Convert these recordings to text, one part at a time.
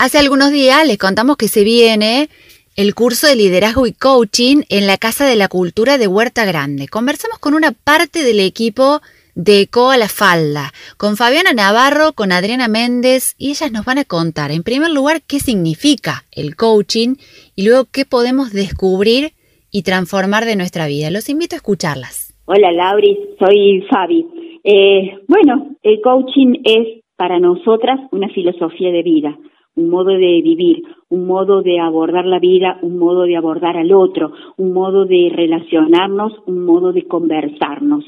Hace algunos días les contamos que se viene el curso de liderazgo y coaching en la Casa de la Cultura de Huerta Grande. Conversamos con una parte del equipo de ECO a la Falda, con Fabiana Navarro, con Adriana Méndez, y ellas nos van a contar, en primer lugar, qué significa el coaching y luego qué podemos descubrir y transformar de nuestra vida. Los invito a escucharlas. Hola, Lauri, soy Fabi. Eh, bueno, el coaching es para nosotras una filosofía de vida un modo de vivir, un modo de abordar la vida, un modo de abordar al otro, un modo de relacionarnos, un modo de conversarnos.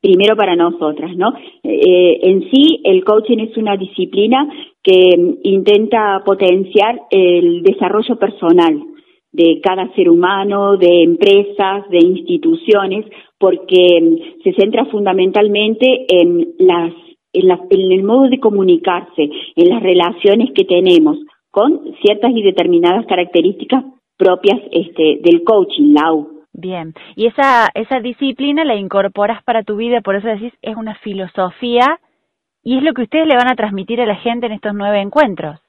Primero para nosotras, ¿no? Eh, en sí, el coaching es una disciplina que intenta potenciar el desarrollo personal de cada ser humano, de empresas, de instituciones, porque se centra fundamentalmente en las en, el modo de comunicarse, en las relaciones que tenemos, con ciertas y determinadas características propias este, del coaching, Lau. Bien, y esa, esa disciplina la incorporas para tu vida, por eso decís, es una filosofía y es lo que ustedes le van a transmitir a la gente en estos nueve encuentros.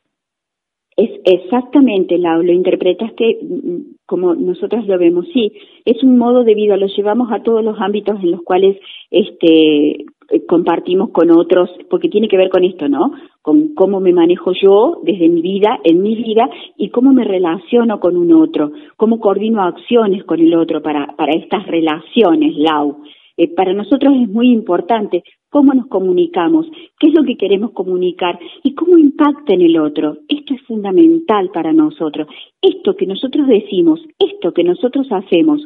Es exactamente, Lau, lo interpretaste mm, como nosotros lo vemos, sí, es un modo de vida, lo llevamos a todos los ámbitos en los cuales este, compartimos con otros, porque tiene que ver con esto, ¿no? Con cómo me manejo yo desde mi vida, en mi vida, y cómo me relaciono con un otro, cómo coordino acciones con el otro para, para estas relaciones, Lau. Eh, para nosotros es muy importante cómo nos comunicamos, qué es lo que queremos comunicar y cómo impacta en el otro. Esto es fundamental para nosotros. Esto que nosotros decimos, esto que nosotros hacemos,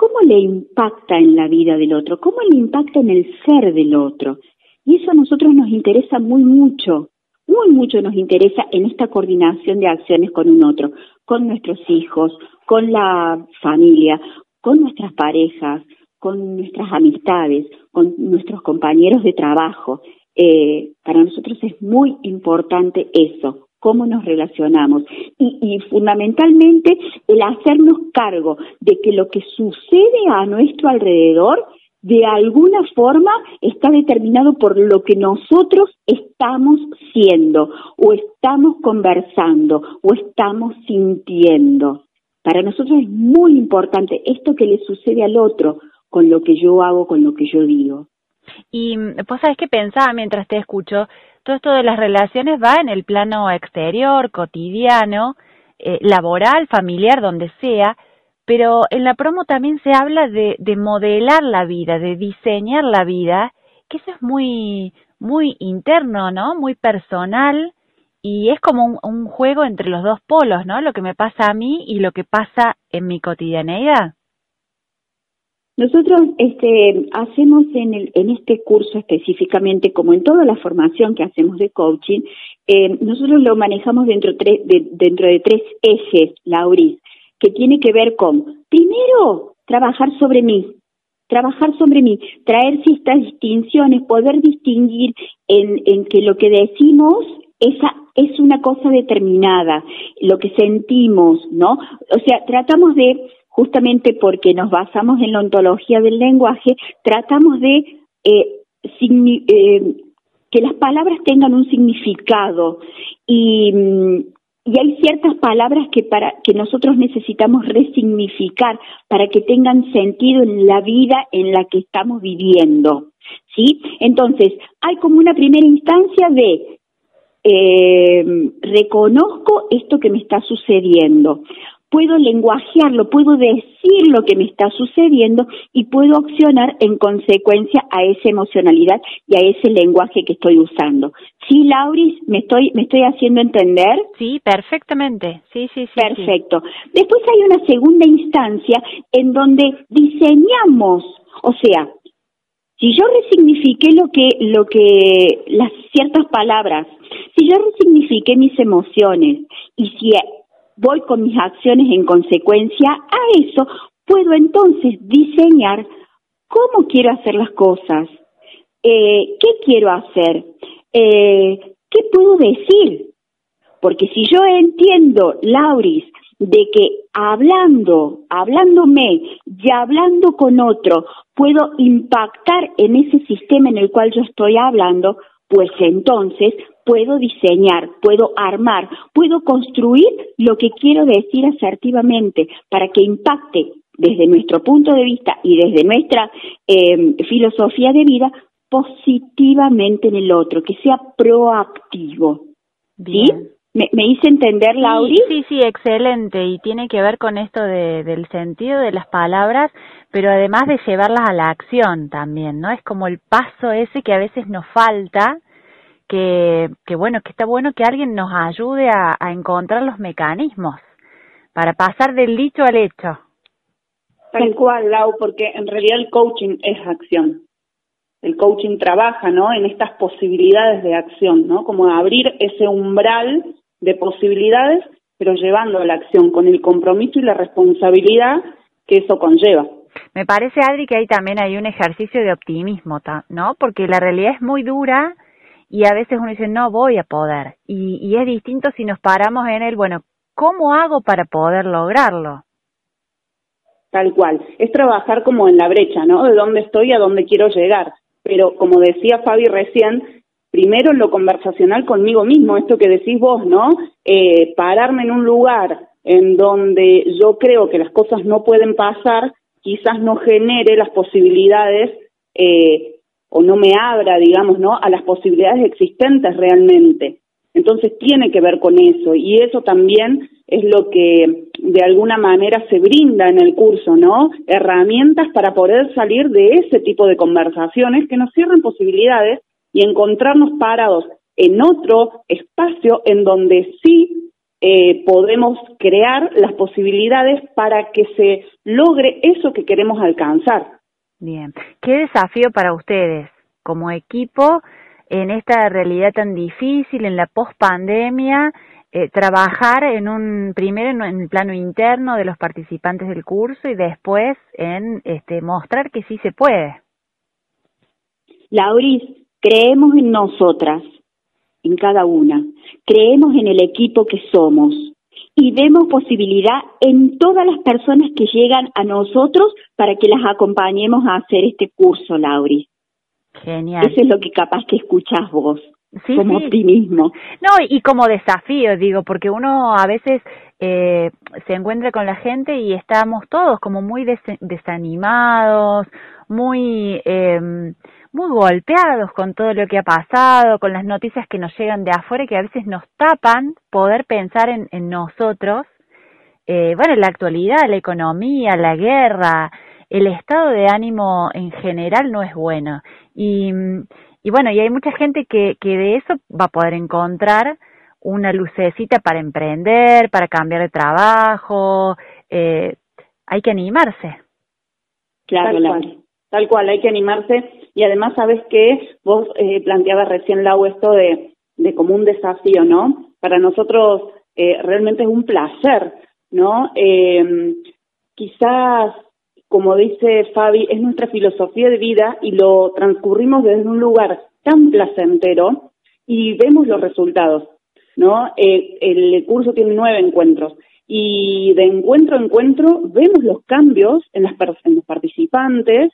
¿Cómo le impacta en la vida del otro? ¿Cómo le impacta en el ser del otro? Y eso a nosotros nos interesa muy mucho, muy mucho nos interesa en esta coordinación de acciones con un otro, con nuestros hijos, con la familia, con nuestras parejas, con nuestras amistades, con nuestros compañeros de trabajo. Eh, para nosotros es muy importante eso, cómo nos relacionamos y, fundamentalmente el hacernos cargo de que lo que sucede a nuestro alrededor de alguna forma está determinado por lo que nosotros estamos siendo o estamos conversando o estamos sintiendo. Para nosotros es muy importante esto que le sucede al otro con lo que yo hago, con lo que yo digo. Y pues sabes que pensaba mientras te escucho, todo esto de las relaciones va en el plano exterior, cotidiano, eh, laboral, familiar, donde sea, pero en la promo también se habla de, de modelar la vida, de diseñar la vida, que eso es muy, muy interno, ¿no? Muy personal y es como un, un, juego entre los dos polos, ¿no? Lo que me pasa a mí y lo que pasa en mi cotidianeidad. Nosotros este, hacemos en, el, en este curso específicamente, como en toda la formación que hacemos de coaching, eh, nosotros lo manejamos dentro, de, tres ejes, Lauris, que tiene que ver con, primero, trabajar sobre mí, trabajar sobre mí, traer ciertas distinciones, poder distinguir en, en que lo que decimos esa es una cosa determinada, lo que sentimos, ¿no? O sea, tratamos de justamente porque nos basamos en la ontología del lenguaje, tratamos de eh, eh, que las palabras tengan un significado. Y, y hay ciertas palabras que para que nosotros necesitamos resignificar para que tengan sentido en la vida en la que estamos viviendo sí entonces hay como una primera instancia de eh, reconozco esto que me está sucediendo puedo lenguajearlo, puedo decir lo que me está sucediendo y puedo accionar en consecuencia a esa emocionalidad y a ese lenguaje que estoy usando. ¿Sí, Lauris? ¿Me estoy, me estoy haciendo entender? Sí, perfectamente. Sí, sí, sí. Perfecto. Después hay una segunda instancia en donde diseñamos, o sea, si yo resignifiqué lo que, lo que, las ciertas palabras, si yo resignifiqué mis emociones y si voy con mis acciones en consecuencia a eso, puedo entonces diseñar cómo quiero hacer las cosas, eh, qué quiero hacer, eh, qué puedo decir. Porque si yo entiendo, Lauris, de que hablando, hablándome y hablando con otro, puedo impactar en ese sistema en el cual yo estoy hablando, pues entonces puedo diseñar, puedo armar, puedo construir lo que quiero decir asertivamente para que impacte desde nuestro punto de vista y desde nuestra eh, filosofía de vida positivamente en el otro, que sea proactivo. ¿Sí? ¿Me, hice entender, Lauri? Sí, sí, excelente. Y tiene que ver con esto de, del sentido de las palabras, pero además de llevarlas a la acción también, ¿no? Es como el paso ese que a veces nos falta, que, que bueno, que está bueno que alguien nos ayude a, a encontrar los mecanismos para pasar del dicho al hecho. Tal cual, Lau, porque en realidad el coaching es acción el coaching trabaja, ¿no? En estas posibilidades de acción, ¿no? Como abrir ese umbral de posibilidades, pero llevando a la acción con el compromiso y la responsabilidad que eso conlleva. Me parece, Adri, que ahí también hay un ejercicio de optimismo, ¿no? Porque la realidad es muy dura y a veces uno dice, no voy a poder. Y, y es distinto si nos paramos en el, bueno, ¿cómo hago para poder lograrlo? Tal cual. Es trabajar como en la brecha, ¿no? De dónde estoy a dónde quiero llegar pero como decía Fabi recién, primero en lo conversacional conmigo mismo, esto que decís vos, ¿no? Eh, pararme en un lugar en donde yo creo que las cosas no pueden pasar, quizás no genere las posibilidades eh, o no me abra, digamos, ¿no? A las posibilidades existentes realmente. Entonces tiene que ver con eso y eso también es lo que de alguna manera se brinda en el curso, ¿no? Herramientas para poder salir de ese tipo de conversaciones que nos cierran posibilidades y encontrarnos parados en otro espacio en donde sí eh, podemos crear las posibilidades para que se logre eso que queremos alcanzar. Bien, ¿qué desafío para ustedes como equipo en esta realidad tan difícil, en la pospandemia, eh, trabajar en un primero en, el plano interno de los participantes del curso y después en este, mostrar que sí se puede. Lauris, creemos en nosotras, en cada una, creemos en el equipo que somos y vemos posibilidad en todas las personas que llegan a nosotros para que las acompañemos a hacer este curso, Lauris. Genial. Eso es lo que capaz que escuchas vos. como optimismo. No, y como desafío, digo, porque uno a veces eh, se encuentra con la gente y estamos todos como muy desanimados, muy, eh, muy golpeados con todo lo que ha pasado, con las noticias que nos llegan de afuera y que a veces nos tapan poder pensar en, en nosotros. Eh, bueno, la actualidad, la economía, la guerra, el estado de ánimo en general no es bueno. Y, y bueno, y hay mucha gente que, que de eso va a poder encontrar una lucecita para emprender, para cambiar de trabajo. Eh, hay que animarse. Claro, cual, tal cual, hay que animarse. Y además, ¿sabes que Vos eh, planteabas recién, Lau, esto de, de como un desafío, ¿no? Para nosotros eh, realmente es un placer, ¿no? Eh, quizás como dice Fabi, es nuestra filosofía de vida y lo transcurrimos desde un lugar tan placentero y vemos los resultados, ¿no? Eh, el curso tiene nueve encuentros y de encuentro a encuentro vemos los cambios en, las, en los participantes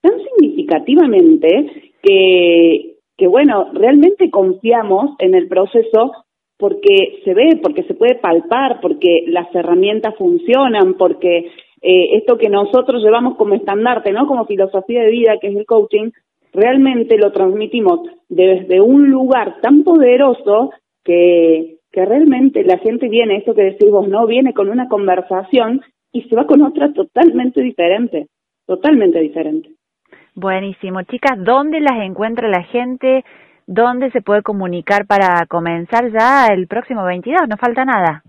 tan significativamente que, que, bueno, realmente confiamos en el proceso porque se ve, porque se puede palpar, porque las herramientas funcionan, porque eh, esto que nosotros llevamos como estandarte, ¿no? Como filosofía de vida, que es el coaching, realmente lo transmitimos desde un lugar tan poderoso que, que realmente la gente viene, esto que decís vos, ¿no? Viene con una conversación y se va con otra totalmente diferente, totalmente diferente. Buenísimo. Chicas, ¿dónde las encuentra la gente? ¿Dónde se puede comunicar para comenzar ya el próximo 22? No falta nada.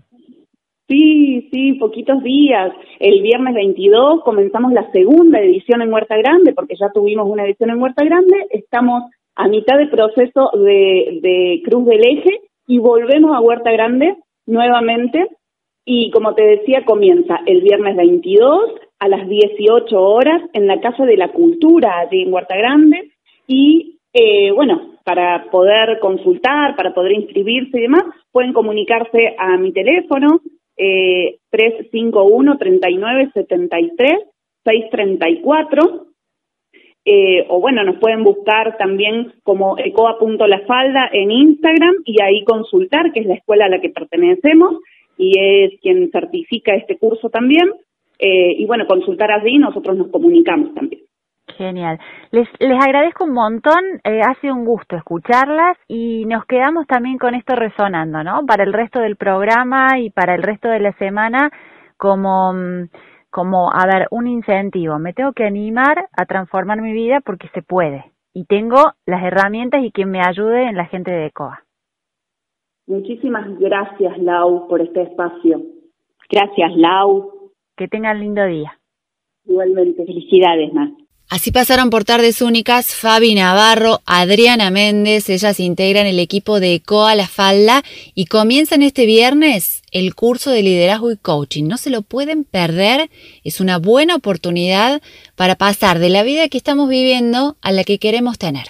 Sí, sí, poquitos días. El viernes 22 comenzamos la segunda edición en Huerta Grande, porque ya tuvimos una edición en Huerta Grande. Estamos a mitad del proceso de, de Cruz del Eje y volvemos a Huerta Grande nuevamente. Y como te decía, comienza el viernes 22 a las 18 horas en la Casa de la Cultura, allí en Huerta Grande. Y eh, bueno, para poder consultar, para poder inscribirse y demás, pueden comunicarse a mi teléfono eh, 351 39 73 634 eh, o bueno, nos pueden buscar también como ecoa.lafalda en Instagram y ahí consultar, que es la escuela a la que pertenecemos y es quien certifica este curso también. Eh, y bueno, consultar allí nosotros nos comunicamos también. Genial. Les, les agradezco un montón, eh, ha sido un gusto escucharlas y nos quedamos también con esto resonando, ¿no? Para el resto del programa y para el resto de la semana como... Mm, como, a ver, un incentivo, me tengo que animar a transformar mi vida porque se puede y tengo las herramientas y quien me ayude en la gente de ECOA. Muchísimas gracias, Lau, por este espacio. Gracias, Lau. Que tengan lindo día. Igualmente. Felicidades, Mar. Así pasaron por tardes únicas Fabi Navarro, Adriana Méndez, ellas integran el equipo de ECOA La Falda y comienzan este viernes el curso de liderazgo y coaching. No se lo pueden perder, es una buena oportunidad para pasar de la vida que estamos viviendo a la que queremos tener.